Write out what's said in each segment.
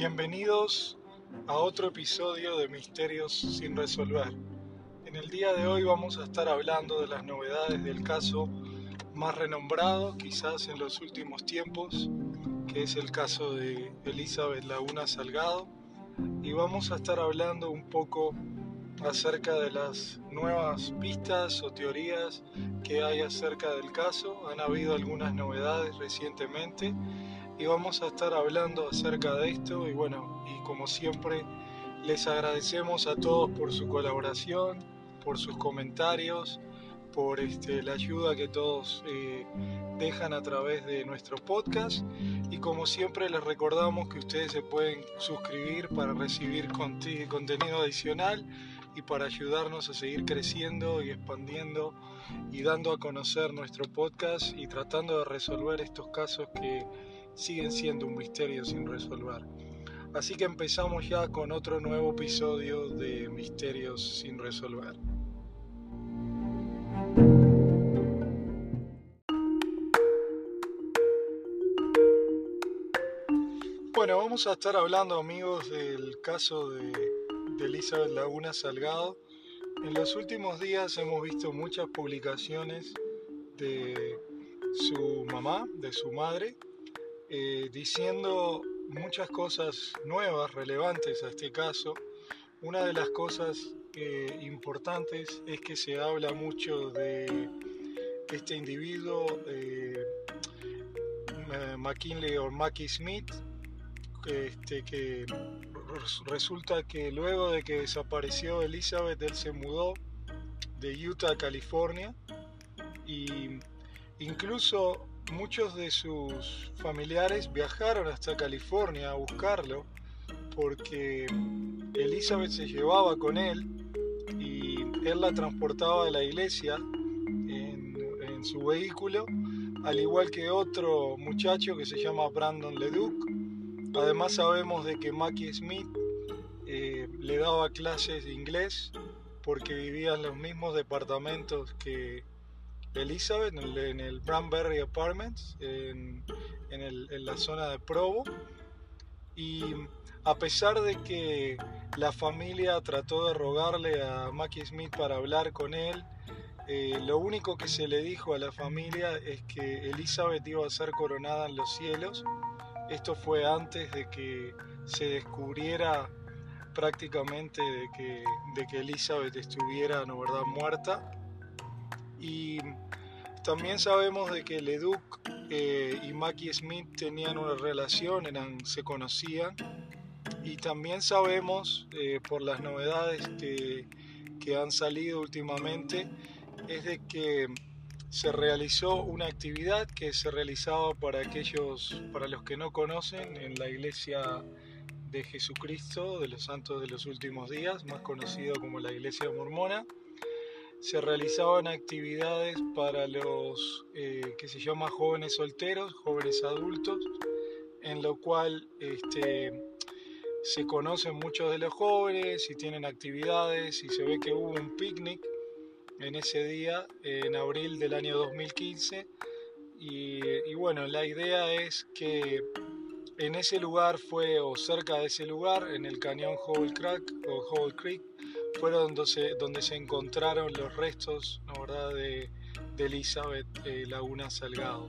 Bienvenidos a otro episodio de Misterios sin resolver. En el día de hoy vamos a estar hablando de las novedades del caso más renombrado quizás en los últimos tiempos, que es el caso de Elizabeth Laguna Salgado. Y vamos a estar hablando un poco acerca de las nuevas pistas o teorías que hay acerca del caso. Han habido algunas novedades recientemente y vamos a estar hablando acerca de esto. Y bueno, y como siempre les agradecemos a todos por su colaboración, por sus comentarios, por este, la ayuda que todos eh, dejan a través de nuestro podcast. Y como siempre les recordamos que ustedes se pueden suscribir para recibir contenido adicional y para ayudarnos a seguir creciendo y expandiendo y dando a conocer nuestro podcast y tratando de resolver estos casos que siguen siendo un misterio sin resolver. Así que empezamos ya con otro nuevo episodio de Misterios sin resolver. Bueno, vamos a estar hablando amigos del caso de, de Elizabeth Laguna Salgado. En los últimos días hemos visto muchas publicaciones de su mamá, de su madre, eh, diciendo muchas cosas nuevas, relevantes a este caso. Una de las cosas eh, importantes es que se habla mucho de este individuo, eh, McKinley o Mackie Smith, este, que resulta que luego de que desapareció Elizabeth, él se mudó de Utah a California y incluso muchos de sus familiares viajaron hasta California a buscarlo porque Elizabeth se llevaba con él y él la transportaba a la iglesia en, su vehículo, al igual que otro muchacho que se llama Brandon Leduc. Además sabemos de que Mackie Smith eh, le daba clases de inglés porque vivía en los mismos departamentos que Elizabeth en el, Branberry Apartments, en, la zona de Provo. Y a pesar de que la familia trató de rogarle a Mackie Smith para hablar con él, eh, lo único que se le dijo a la familia es que Elizabeth iba a ser coronada en los cielos. Esto fue antes de que se descubriera prácticamente de que, de que Elizabeth estuviera ¿no, verdad? muerta. Y también sabemos de que Leduc eh, y Mackie Smith tenían una relación, eran, se conocían. Y también sabemos, eh, por las novedades que, que han salido últimamente, es de que se realizó una actividad que se realizaba para aquellos, para los que no conocen, en la iglesia de Jesucristo de los Santos de los Últimos Días, más conocido como la Iglesia Mormona se realizaban actividades para los que se llama jóvenes solteros, jóvenes adultos, en lo cual este, se conocen muchos de los jóvenes y tienen actividades y se ve que hubo un picnic en ese día, en abril del año 2015. Y, bueno, la idea es que en ese lugar fue, o cerca de ese lugar, en el cañón Crack o Hole Creek, fueron donde se, donde se encontraron los restos ¿verdad? De, Elizabeth eh, Laguna Salgado.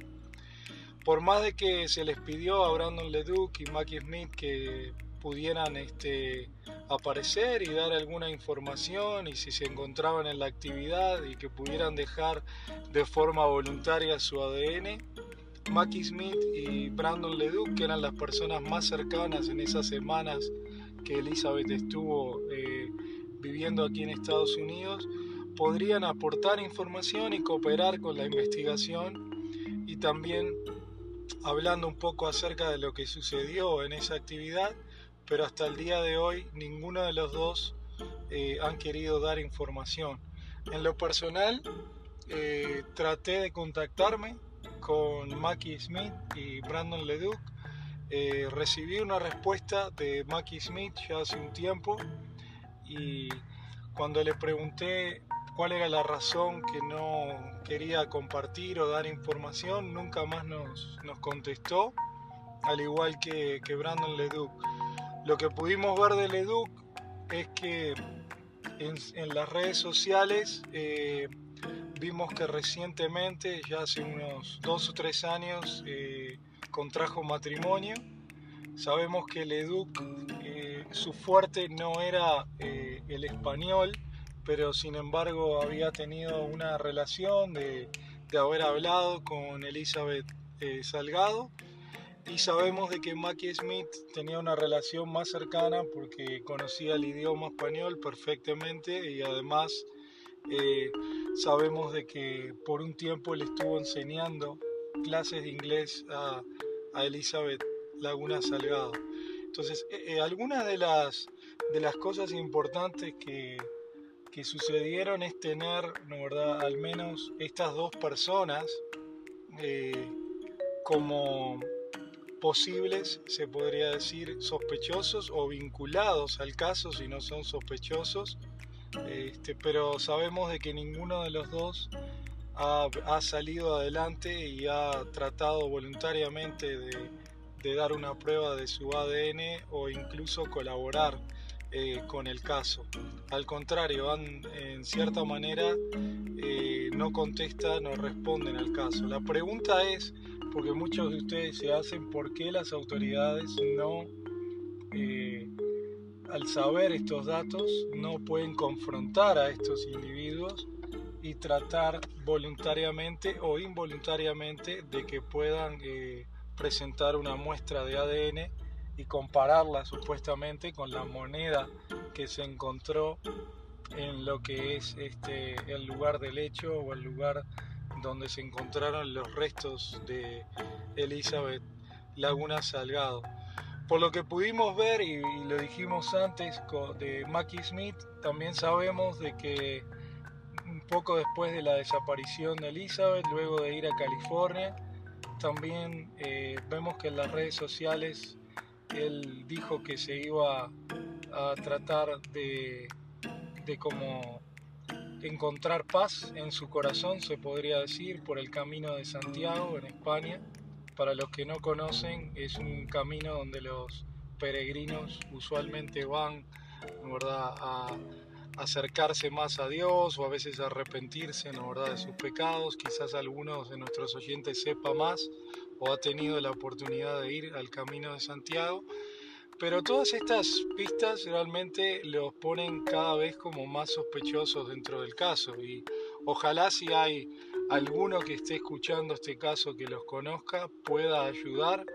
Por más de que se les pidió a Brandon Leduc y Mackie Smith que pudieran este, aparecer y dar alguna información y si se encontraban en la actividad y que pudieran dejar de forma voluntaria su ADN, Mackie Smith y Brandon Leduc, que eran las personas más cercanas en esas semanas que Elizabeth estuvo eh, viviendo aquí en Estados Unidos podrían aportar información y cooperar con la investigación y también hablando un poco acerca de lo que sucedió en esa actividad, pero hasta el día de hoy ninguno de los dos eh, han querido dar información. En lo personal, eh, traté de contactarme con Mackie Smith y Brandon Leduc. Eh, recibí una respuesta de Mackie Smith ya hace un tiempo y cuando le pregunté cuál era la razón que no quería compartir o dar información, nunca más nos, nos contestó, al igual que, que Brandon Leduc. Lo que pudimos ver del EDUC es que en, las redes sociales eh, vimos que recientemente, ya hace unos dos o tres años, eh, contrajo matrimonio. Sabemos que el EDUC, eh, su fuerte no era el español, pero sin embargo había tenido una relación de, haber hablado con Elizabeth Salgado y sabemos de que Mackie Smith tenía una relación más cercana porque conocía el idioma español perfectamente y además eh, sabemos de que por un tiempo le estuvo enseñando clases de inglés a, Elizabeth Laguna Salgado. Entonces, eh, eh, algunas de las, de las cosas importantes que, que sucedieron es tener, ¿no verdad?, al menos estas dos personas como posibles, se podría decir, sospechosos o vinculados al caso si no son sospechosos, este, pero sabemos de que ninguno de los dos ha, salido adelante y ha tratado voluntariamente de, dar una prueba de su ADN o incluso colaborar eh, con el caso. Al contrario, en cierta manera eh, no contestan o responden al caso. La pregunta es, porque muchos de ustedes se hacen por qué las autoridades no, eh, al saber estos datos, no pueden confrontar a estos individuos y tratar voluntariamente o involuntariamente de que puedan eh, presentar una muestra de ADN y compararla supuestamente con la moneda que se encontró en lo que es este el lugar del hecho o el lugar donde se encontraron los restos de Elizabeth Laguna Salgado. Por lo que pudimos ver, y, lo dijimos antes de Mackie Smith, también sabemos de que un poco después de la desaparición de Elizabeth, luego de ir a California, también eh, vemos que en las redes sociales él dijo que se iba a tratar de, de como encontrar paz en su corazón, se podría decir, por el camino de Santiago en España. Para los que no conocen, es un camino donde los peregrinos usualmente van a acercarse más a Dios o a veces arrepentirse ¿no, ¿verdad? de sus pecados. Quizás algunos de nuestros oyentes sepa más o ha tenido la oportunidad de ir al camino de Santiago. Pero todas estas pistas realmente los ponen cada vez como más sospechosos dentro del caso y ojalá si hay alguno que esté escuchando este caso que los conozca pueda ayudar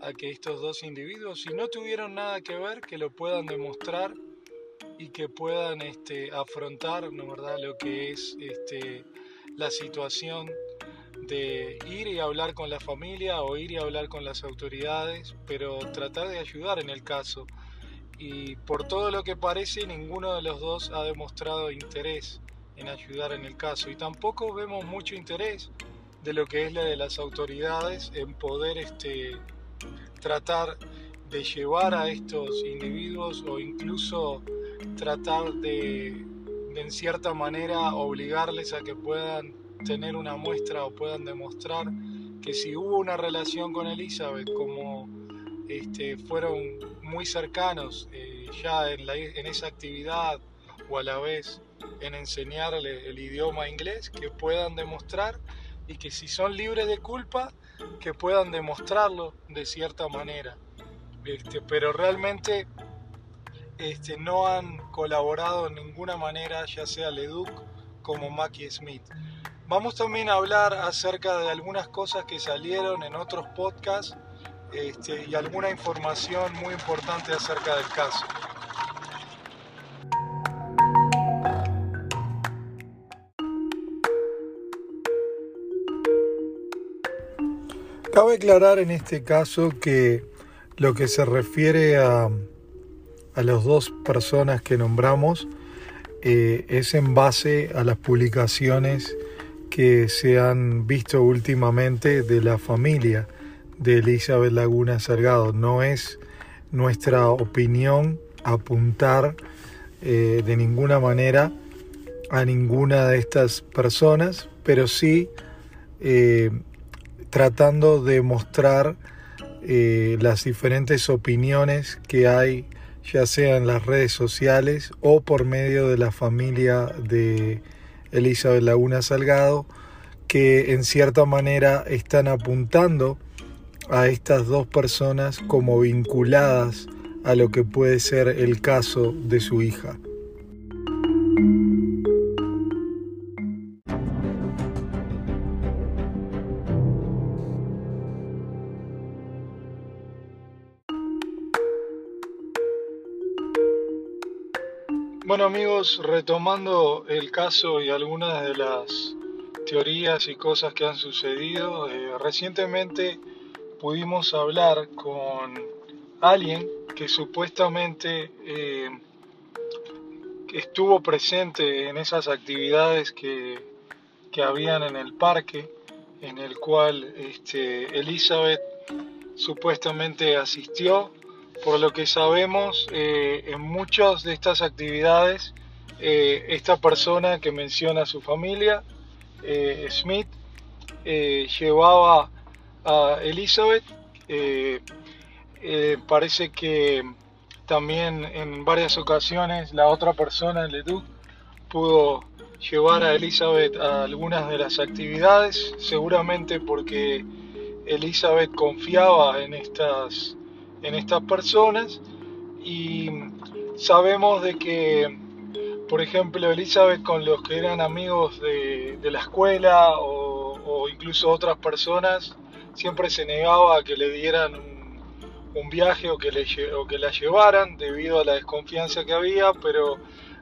a que estos dos individuos, si no tuvieron nada que ver, que lo puedan demostrar y que puedan este, afrontar ¿no, verdad? lo que es este, la situación de ir y hablar con la familia o ir y hablar con las autoridades, pero tratar de ayudar en el caso. Y por todo lo que parece, ninguno de los dos ha demostrado interés en ayudar en el caso. Y tampoco vemos mucho interés de lo que es la de las autoridades en poder este, tratar de llevar a estos individuos o incluso tratar de, de en cierta manera obligarles a que puedan tener una muestra o puedan demostrar que si hubo una relación con Elizabeth, como este, fueron muy cercanos eh, ya en, en, esa actividad o a la vez en enseñarle el idioma inglés, que puedan demostrar y que si son libres de culpa, que puedan demostrarlo de cierta manera. Este, pero realmente este, no han colaborado en ninguna manera, ya sea Leduc como Mackie Smith. Vamos también a hablar acerca de algunas cosas que salieron en otros podcasts este, y alguna información muy importante acerca del caso. Cabe aclarar en este caso que lo que se refiere a, a las dos personas que nombramos eh, es en base a las publicaciones que se han visto últimamente de la familia de Elizabeth Laguna Salgado. No es nuestra opinión apuntar eh, de ninguna manera a ninguna de estas personas, pero sí eh, tratando de mostrar las diferentes opiniones que hay, ya sea en las redes sociales o por medio de la familia de Elizabeth Laguna Salgado, que en cierta manera están apuntando a estas dos personas como vinculadas a lo que puede ser el caso de su hija. Bueno amigos, retomando el caso y algunas de las teorías y cosas que han sucedido, eh, recientemente pudimos hablar con alguien que supuestamente eh, estuvo presente en esas actividades que, que, habían en el parque, en el cual este, Elizabeth supuestamente asistió. Por lo que sabemos, eh, en muchas de estas actividades, eh, esta persona que menciona a su familia, Smith, llevaba a Elizabeth. Eh, eh, parece que también en varias ocasiones la otra persona, Leduc, pudo llevar a Elizabeth a algunas de las actividades, seguramente porque Elizabeth confiaba en estas, en estas personas y sabemos de que, por ejemplo, Elizabeth con los que eran amigos de, la escuela o, incluso otras personas, siempre se negaba a que le dieran un, viaje o que, le, o que la llevaran debido a la desconfianza que había, pero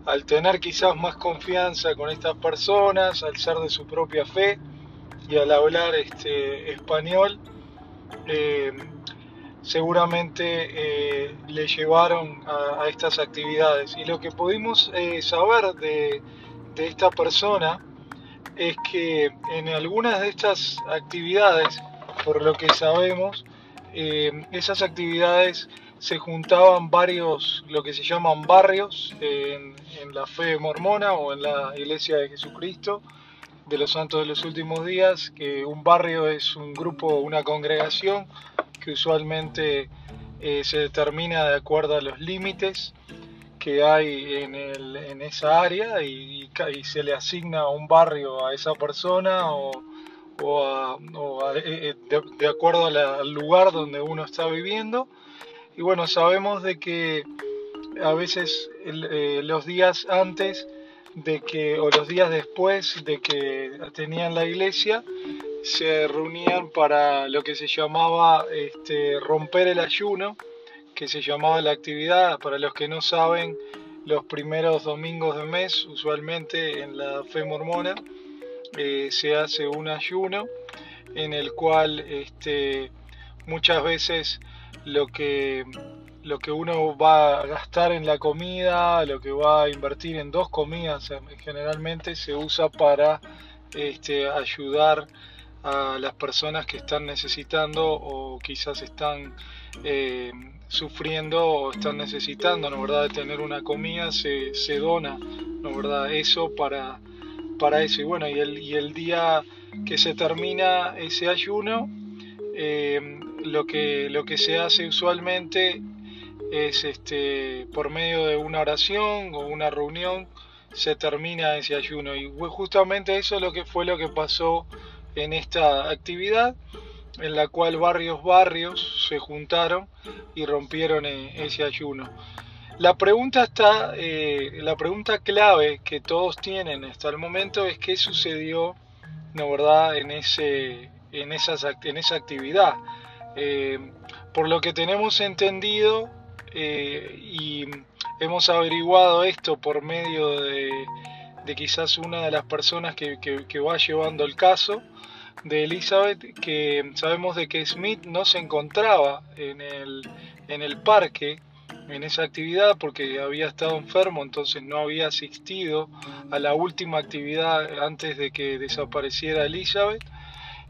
al tener quizás más confianza con estas personas, al ser de su propia fe y al hablar este, español, eh, seguramente eh, le llevaron a, estas actividades. Y lo que pudimos eh, saber de, esta persona es que en algunas de estas actividades por lo que sabemos, eh, esas actividades se juntaban varios, lo que se llaman barrios en, la fe mormona o en la Iglesia de Jesucristo de los Santos de los Últimos Días, que un barrio es un grupo, una congregación que usualmente eh, se determina de acuerdo a los límites que hay en, en esa área y, se le asigna un barrio a esa persona o, o, eh, eh, de, acuerdo al lugar donde uno está viviendo. Y bueno, sabemos de que a veces los días antes de que, o los días después de que tenían la iglesia, se reunían para lo que se llamaba este, romper el ayuno, que se llamaba la actividad, para los que no saben, los primeros domingos de mes, usualmente en la fe mormona, eh, se hace un ayuno en el cual este, muchas veces lo que, lo que uno va a gastar en la comida, lo que va a invertir en dos comidas eh, generalmente se usa para este, ayudar a las personas que están necesitando o quizás están eh, sufriendo o están necesitando, ¿no verdad?, de tener una comida, se, se dona, ¿no verdad?, eso para para eso. Y bueno, y el, y el día que se termina ese ayuno, eh, lo, que, lo que se hace usualmente es este, por medio de una oración o una reunión, se termina ese ayuno. Y justamente eso es lo que fue lo que pasó en esta actividad, en la cual varios barrios se juntaron y rompieron eh, ese ayuno. La pregunta está, eh, la pregunta clave que todos tienen hasta el momento es qué sucedió, ¿no verdad?, en ese, en esas, en esa actividad. Eh, por lo que tenemos entendido eh, y hemos averiguado esto por medio de, quizás una de las personas que, va llevando el caso de Elizabeth, que sabemos de que Smith no se encontraba en el, en el parque en esa actividad porque había estado enfermo, entonces no había asistido a la última actividad antes de que desapareciera Elizabeth.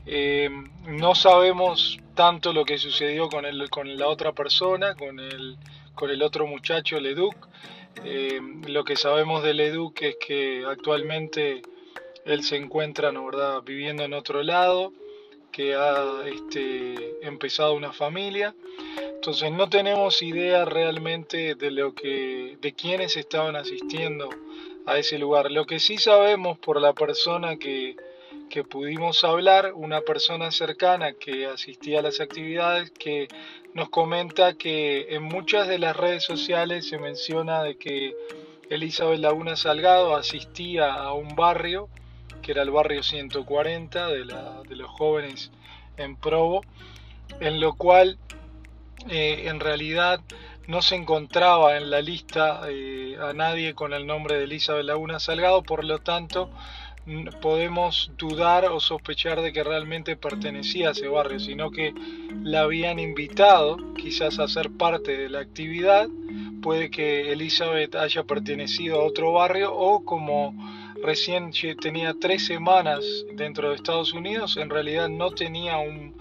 Eh, no sabemos tanto lo que sucedió con, el, con la otra persona, con el, con el otro muchacho, Leduc. Eh, lo que sabemos de Leduc es que actualmente él se encuentra ¿no, verdad? viviendo en otro lado, que ha este, empezado una familia. Entonces no tenemos idea realmente de lo que, de quiénes estaban asistiendo a ese lugar. Lo que sí sabemos por la persona que, que pudimos hablar, una persona cercana que asistía a las actividades, que nos comenta que en muchas de las redes sociales se menciona de que Elizabeth Laguna Salgado asistía a un barrio, que era el barrio 140 de, de los jóvenes en Provo, en lo cual eh, en realidad no se encontraba en la lista eh, a nadie con el nombre de Elizabeth Laguna Salgado, por lo tanto podemos dudar o sospechar de que realmente pertenecía a ese barrio, sino que la habían invitado quizás a ser parte de la actividad. Puede que Elizabeth haya pertenecido a otro barrio o como recién tenía tres semanas dentro de Estados Unidos, en realidad no tenía un,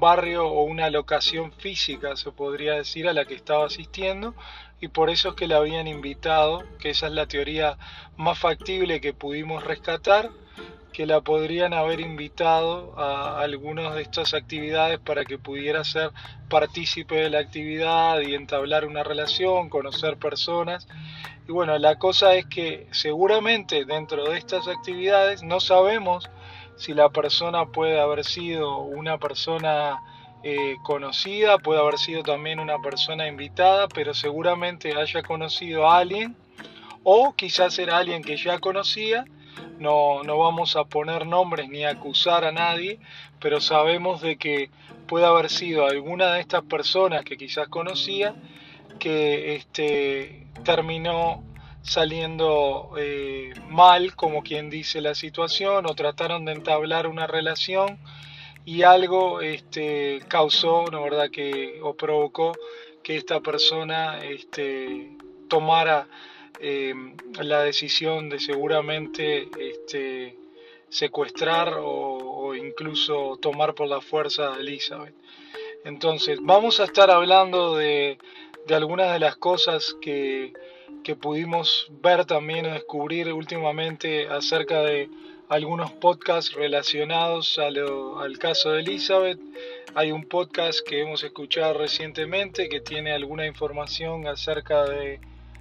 barrio o una locación física, se podría decir, a la que estaba asistiendo, y por eso es que la habían invitado, que esa es la teoría más factible que pudimos rescatar, que la podrían haber invitado a algunas de estas actividades para que pudiera ser partícipe de la actividad y entablar una relación, conocer personas. Y bueno, la cosa es que seguramente dentro de estas actividades no sabemos si la persona puede haber sido una persona eh, conocida, puede haber sido también una persona invitada, pero seguramente haya conocido a alguien o quizás era alguien que ya conocía. No, no vamos a poner nombres ni acusar a nadie, pero sabemos de que puede haber sido alguna de estas personas que quizás conocía que este, terminó saliendo eh, mal, como quien dice la situación, o trataron de entablar una relación y algo este, causó, ¿no verdad?, que, o provocó que esta persona este, tomara eh, la decisión de seguramente este, secuestrar o, incluso tomar por la fuerza a Elizabeth. Entonces, vamos a estar hablando de, de algunas de las cosas que, que pudimos ver también o descubrir últimamente acerca de algunos podcasts relacionados al caso de Elizabeth. Hay un podcast que hemos escuchado recientemente que tiene alguna información acerca de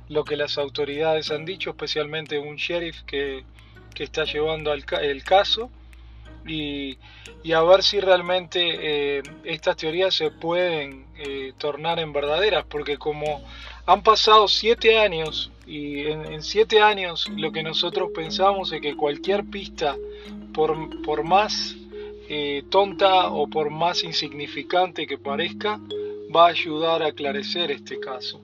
lo que las autoridades han dicho, especialmente un sheriff que, está llevando el caso. Y, a ver si realmente eh, estas teorías se pueden eh, tornar en verdaderas, porque como han pasado siete años y en, siete años lo que nosotros pensamos es que cualquier pista, por, por más eh, tonta o por más insignificante que parezca, va a ayudar a aclarecer este caso.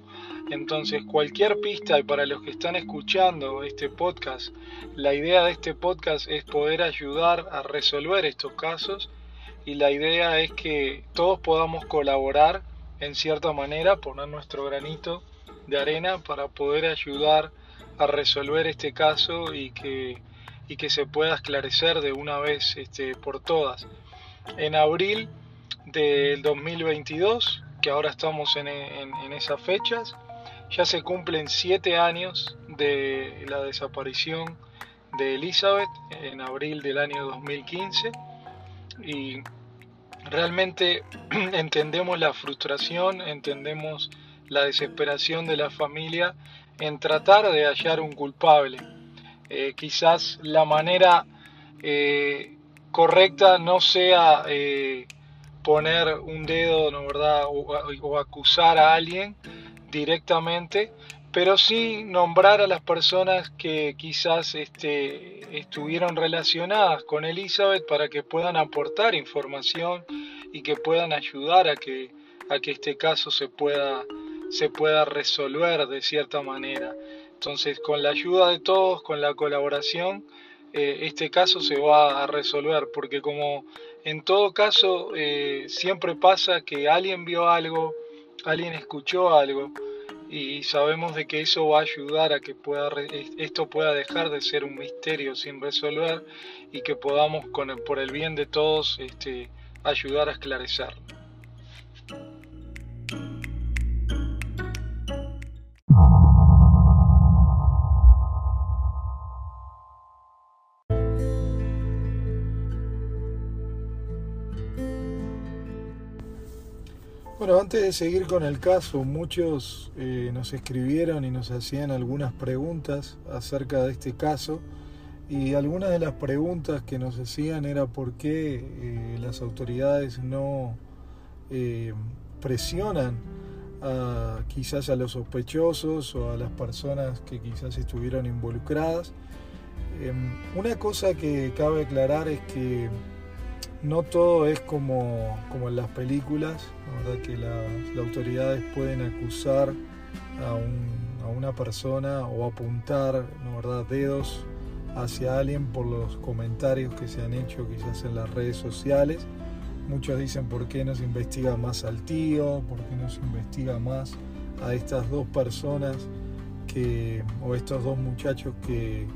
Entonces, cualquier pista, y para los que están escuchando este podcast, la idea de este podcast es poder ayudar a resolver estos casos y la idea es que todos podamos colaborar en cierta manera, poner nuestro granito de arena para poder ayudar a resolver este caso y que, y que se pueda esclarecer de una vez este, por todas. En abril del 2022, que ahora estamos en, en, esas fechas, ya se cumplen siete años de la desaparición de Elizabeth en abril del año 2015 y realmente entendemos la frustración, entendemos la desesperación de la familia en tratar de hallar un culpable. Eh, quizás la manera eh, correcta no sea eh, poner un dedo, ¿no verdad?, o, acusar a alguien directamente, pero sí nombrar a las personas que quizás este, estuvieron relacionadas con Elizabeth para que puedan aportar información y que puedan ayudar a que, este caso se pueda se resolver de cierta manera. Entonces, con la ayuda de todos, con la colaboración, eh, este caso se va a resolver, porque como en todo caso eh, siempre pasa que alguien vio algo, alguien escuchó algo, y sabemos de que eso va a ayudar a que pueda esto pueda dejar de ser un misterio sin resolver y que podamos con por el bien de todos este, ayudar a esclarecerlo. Bueno, antes de seguir con el caso, muchos eh, nos escribieron y nos hacían algunas preguntas acerca de este caso y algunas de las preguntas que nos hacían era por qué eh, las autoridades no eh, presionan a, quizás a los sospechosos o a las personas que quizás estuvieron involucradas. Em, una cosa que cabe aclarar es que no todo es como, como en las películas, ¿verdad? que las, autoridades pueden acusar a, una persona o apuntar ¿no verdad? dedos hacia alguien por los comentarios que se han hecho quizás en las redes sociales. Muchos dicen por qué no se investiga más al tío, por qué no se investiga más a estas dos personas que, o estos dos muchachos que,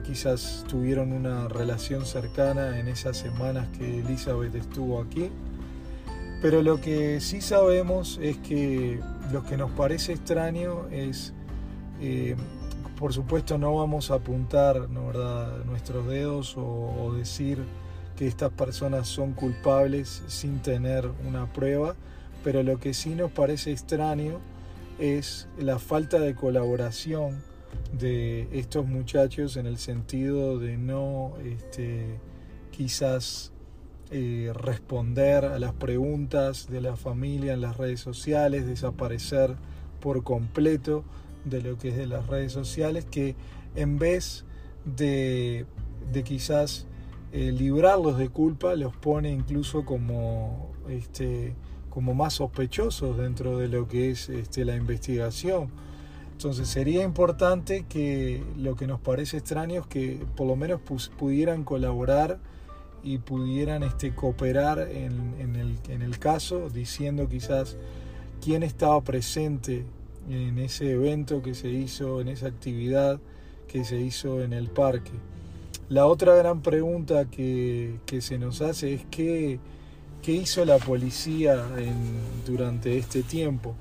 quizás tuvieron una relación cercana en esas semanas que Elizabeth estuvo aquí. Pero lo que sí sabemos es que lo que nos parece extraño es, eh, por supuesto no vamos a apuntar ¿no, verdad? nuestros dedos o, o decir que estas personas son culpables sin tener una prueba, pero lo que sí nos parece extraño es la falta de colaboración de estos muchachos en el sentido de no este, quizás eh, responder a las preguntas de la familia en las redes sociales, desaparecer por completo de lo que es de las redes sociales, que en vez de, de quizás eh, librarlos de culpa, los pone incluso como, este, como más sospechosos dentro de lo que es este, la investigación entonces sería importante que lo que nos parece extraño es que por lo menos pudieran colaborar y pudieran este, cooperar en, el, caso, diciendo quizás quién estaba presente en ese evento que se hizo, en esa actividad que se hizo en el parque. La otra gran pregunta que, se nos hace es qué, qué hizo la policía durante este tiempo.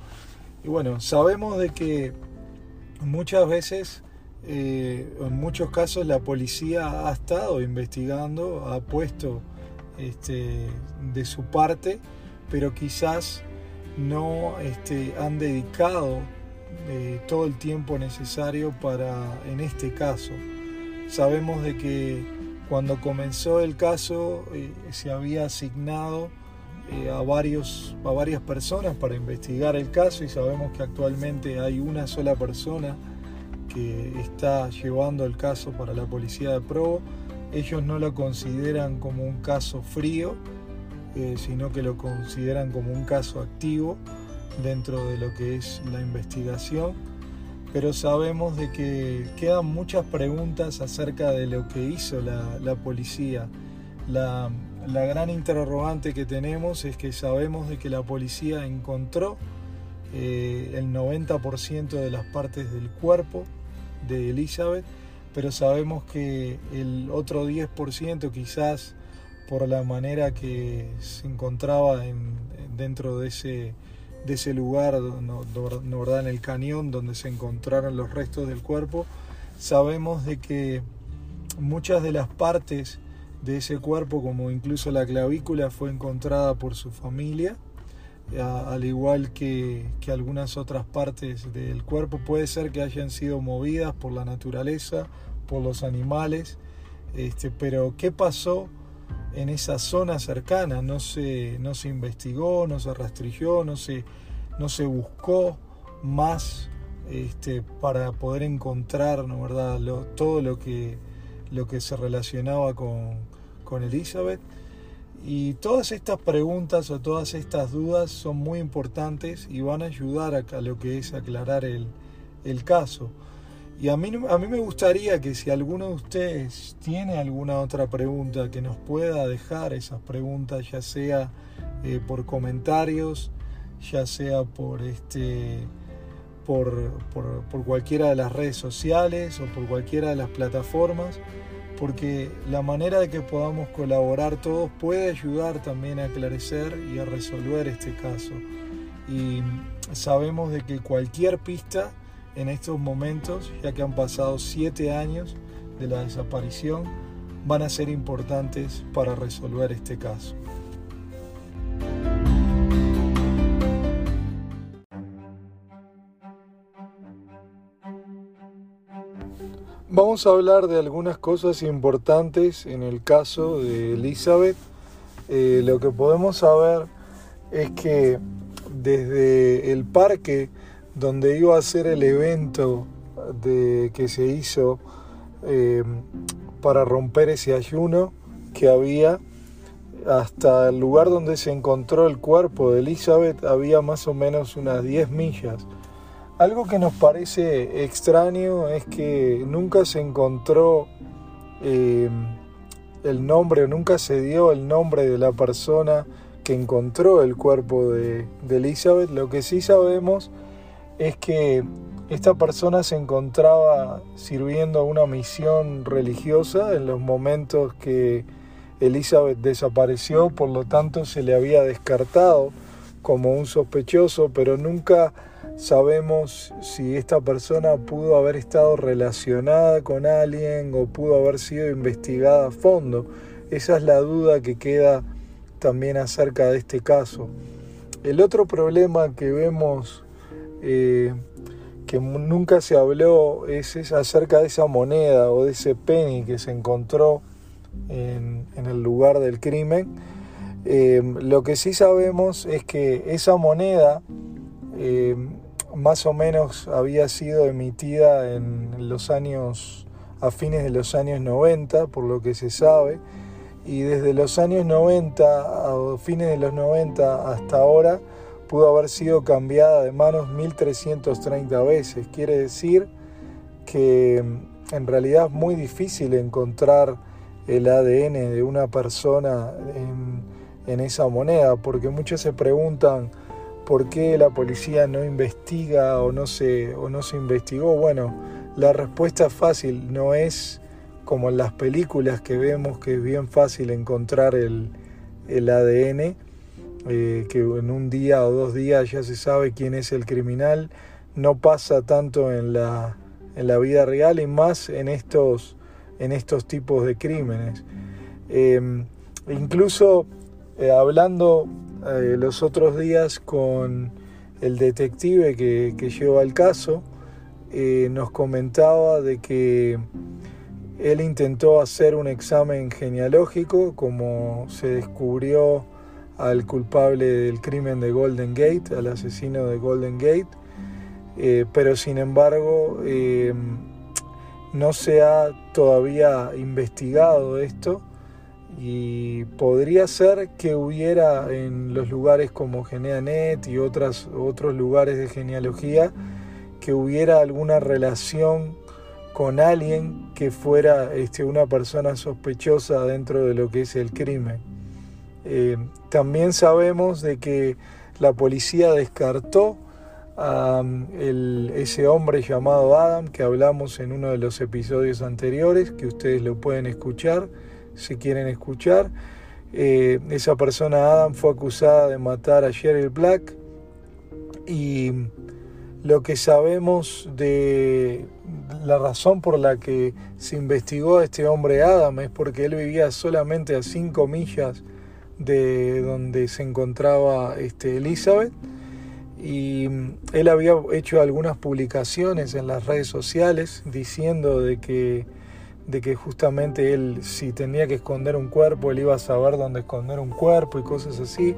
Y bueno, sabemos de que muchas veces, eh, en muchos casos, la policía ha estado investigando, ha puesto este, de su parte, pero quizás no este, han dedicado eh, todo el tiempo necesario para, en este caso. Sabemos de que cuando comenzó el caso eh, se había asignado a, varios, a varias personas para investigar el caso y sabemos que actualmente hay una sola persona que está llevando el caso para la policía de Provo. Ellos no lo consideran como un caso frío, eh, sino que lo consideran como un caso activo dentro de lo que es la investigación. Pero sabemos de que quedan muchas preguntas acerca de lo que hizo la, la policía. La, la gran interrogante que tenemos es que sabemos de que la policía encontró eh, el 90% de las partes del cuerpo de Elizabeth, pero sabemos que el otro 10% quizás por la manera que se encontraba en, dentro de ese, de ese lugar, no, verdad, en el cañón donde se encontraron los restos del cuerpo, sabemos de que muchas de las partes de ese cuerpo, como incluso la clavícula, fue encontrada por su familia, al igual que, algunas otras partes del cuerpo. Puede ser que hayan sido movidas por la naturaleza, por los animales, este, pero ¿qué pasó en esa zona cercana? No se, no se investigó, no se rastrilló, no se, no se buscó más este, para poder encontrar ¿no, verdad? todo lo que, lo que se relacionaba con, con Elizabeth. Y todas estas preguntas o todas estas dudas son muy importantes y van a ayudar a, lo que es aclarar el, el, caso. Y a mí, a mí me gustaría que si alguno de ustedes tiene alguna otra pregunta, que nos pueda dejar esas preguntas, ya sea eh, por comentarios, ya sea por, este, por, por, por cualquiera de las redes sociales o por cualquiera de las plataformas porque la manera de que podamos colaborar todos puede ayudar también a aclarecer y a resolver este caso. Y sabemos de que cualquier pista en estos momentos, ya que han pasado siete años de la desaparición, van a ser importantes para resolver este caso. Vamos a hablar de algunas cosas importantes en el caso de Elizabeth. Eh, lo que podemos saber es que desde el parque donde iba a ser el evento de, que se hizo eh, para romper ese ayuno que había, hasta el lugar donde se encontró el cuerpo de Elizabeth había más o menos unas 10 millas. Algo que nos parece extraño es que nunca se encontró eh, el nombre, nunca se dio el nombre de la persona que encontró el cuerpo de, de Elizabeth. Lo que sí sabemos es que esta persona se encontraba sirviendo una misión religiosa en los momentos que Elizabeth desapareció, por lo tanto se le había descartado como un sospechoso, pero nunca sabemos si esta persona pudo haber estado relacionada con alguien o pudo haber sido investigada a fondo. Esa es la duda que queda también acerca de este caso. El otro problema que vemos eh, que nunca se habló es, acerca de esa moneda o de ese penny que se encontró en, el lugar del crimen. Eh, lo que sí sabemos es que esa moneda eh, más o menos había sido emitida en los años, a fines de los años 90, por lo que se sabe, y desde los años 90, a fines de los 90 hasta ahora, pudo haber sido cambiada de manos 1330 veces. Quiere decir que en realidad es muy difícil encontrar el ADN de una persona en, esa moneda, porque muchos se preguntan por qué la policía no investiga o no se, o no se investigó. Bueno, la respuesta es fácil, no es como en las películas que vemos que es bien fácil encontrar el, el ADN eh, que en un día o dos días ya se sabe quién es el criminal, no pasa tanto en la, en la vida real y más en estos, en estos tipos de crímenes. Em, incluso eh, hablando eh, los otros días con el detective que, lleva el caso, nos comentaba de que él intentó hacer un examen genealógico, como se descubrió al culpable del crimen de Golden Gate, al asesino de Golden Gate, eh, pero sin embargo em, no se ha todavía investigado esto y podría ser que hubiera en los lugares como GeneaNet y otras, otros lugares de genealogía que hubiera alguna relación con alguien que fuera este, una persona sospechosa dentro de lo que es el crimen. Eh, también sabemos de que la policía descartó a um, ese hombre llamado Adam que hablamos en uno de los episodios anteriores, que ustedes lo pueden escuchar si quieren escuchar. Eh, esa persona Adam fue acusada de matar a Cheryl Black y lo que sabemos de la razón por la que se investigó a este hombre Adam es porque él vivía solamente a 5 millas de donde se encontraba este, Elizabeth y él había hecho algunas publicaciones en las redes sociales diciendo de que, de que justamente él si tenía que esconder un cuerpo, él iba a saber dónde esconder un cuerpo y cosas así.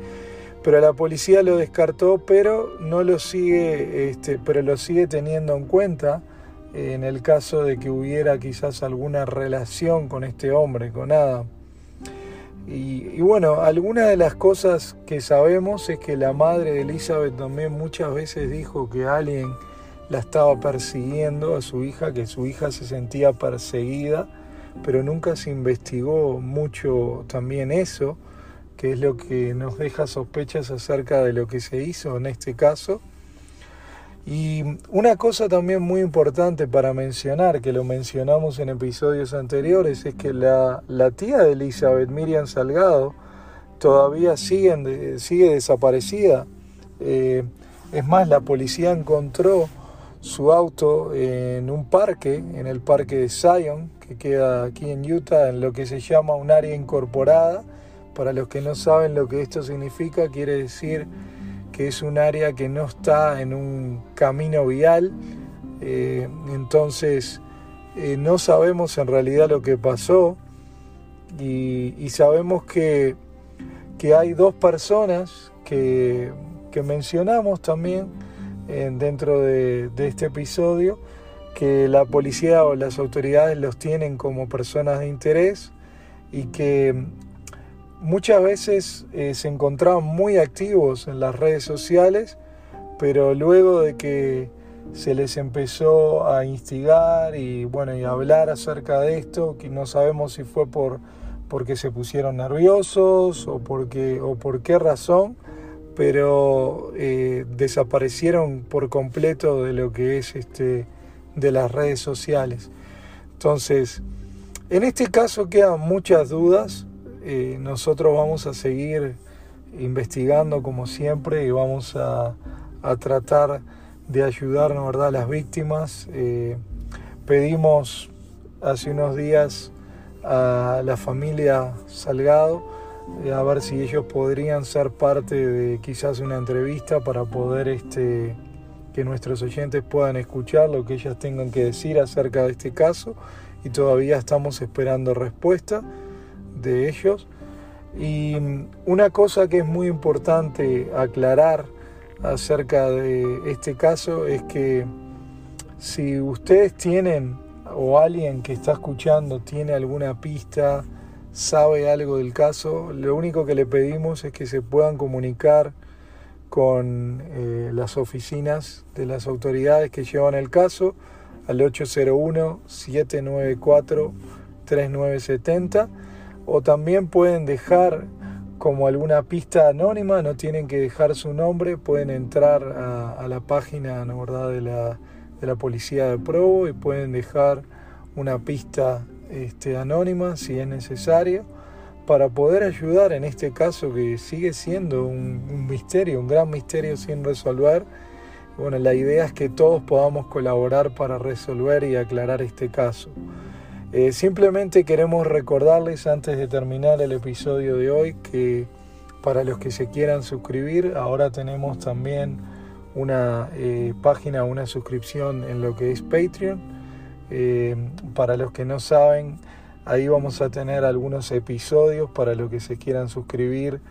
Pero la policía lo descartó, pero no lo sigue, este, pero lo sigue teniendo en cuenta en el caso de que hubiera quizás alguna relación con este hombre, con Adam. Y, bueno, alguna de las cosas que sabemos es que la madre de Elizabeth también muchas veces dijo que alguien la estaba persiguiendo a su hija, que su hija se sentía perseguida, pero nunca se investigó mucho también eso, que es lo que nos deja sospechas acerca de lo que se hizo en este caso. Y una cosa también muy importante para mencionar, que lo mencionamos en episodios anteriores, es que la, tía de Elizabeth, Miriam Salgado, todavía sigue, sigue desaparecida. Eh, es más, la policía encontró su auto en un parque, en el parque de Zion, que queda aquí en Utah, en lo que se llama un área incorporada. Para los que no saben lo que esto significa, quiere decir que es un área que no está en un camino vial, eh, entonces eh, no sabemos en realidad lo que pasó y, sabemos que, que, hay dos personas que, que mencionamos también dentro de, este episodio que la policía o las autoridades los tienen como personas de interés y que muchas veces eh, se encontraban muy activos en las redes sociales, pero luego de que se les empezó a instigar y bueno y hablar acerca de esto, que no sabemos si fue por porque se pusieron nerviosos o porque o por qué razón, pero eh, desaparecieron por completo de lo que es este de las redes sociales. Entonces, en este caso quedan muchas dudas. Eh, nosotros vamos a seguir investigando como siempre y vamos a, tratar de ayudar ¿verdad? a las víctimas. Eh, pedimos hace unos días a la familia Salgado a ver si ellos podrían ser parte de quizás una entrevista para poder este, que nuestros oyentes puedan escuchar lo que ellas tengan que decir acerca de este caso y todavía estamos esperando respuesta de ellos. Y una cosa que es muy importante aclarar acerca de este caso es que si ustedes tienen o alguien que está escuchando tiene alguna pista, sabe algo del caso, lo único que le pedimos es que se puedan comunicar con eh, las oficinas de las autoridades que llevan el caso al 801-794-3970 o también pueden dejar como alguna pista anónima, no tienen que dejar su nombre, pueden entrar a, la página ¿no, verdad? De, la, de la policía de Provo y pueden dejar una pista este, anónima si es necesario para poder ayudar en este caso que sigue siendo un, un misterio, un gran misterio sin resolver bueno, la idea es que todos podamos colaborar para resolver y aclarar este caso. Eh, simplemente queremos recordarles antes de terminar el episodio de hoy que para los que se quieran suscribir, ahora tenemos también una eh, página, una suscripción en lo que es Patreon. Eh, para los que no saben, ahí vamos a tener algunos episodios para los que se quieran suscribir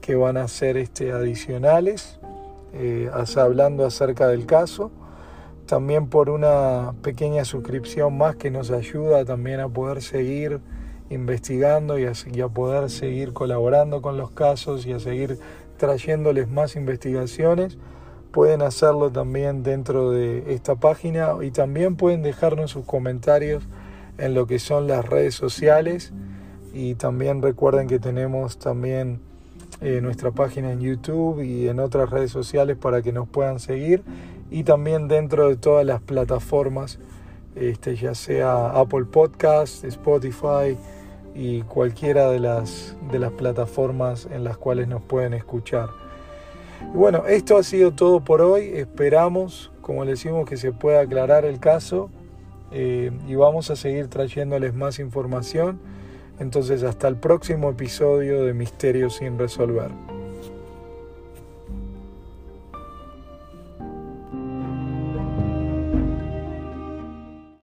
que van a ser este, adicionales eh, hablando acerca del caso. También por una pequeña suscripción más que nos ayuda también a poder seguir investigando y a, poder seguir colaborando con los casos y a seguir trayéndoles más investigaciones. Pueden hacerlo también dentro de esta página y también pueden dejarnos sus comentarios en lo que son las redes sociales y también recuerden que tenemos también eh, nuestra página en YouTube y en otras redes sociales para que nos puedan seguir y también dentro de todas las plataformas, este, ya sea Apple Podcast, Spotify y cualquiera de las, de las plataformas en las cuales nos pueden escuchar. Bueno, esto ha sido todo por hoy. Esperamos, como les decimos, que se pueda aclarar el caso eh, y vamos a seguir trayéndoles más información. Entonces hasta el próximo episodio de Misterios sin resolver.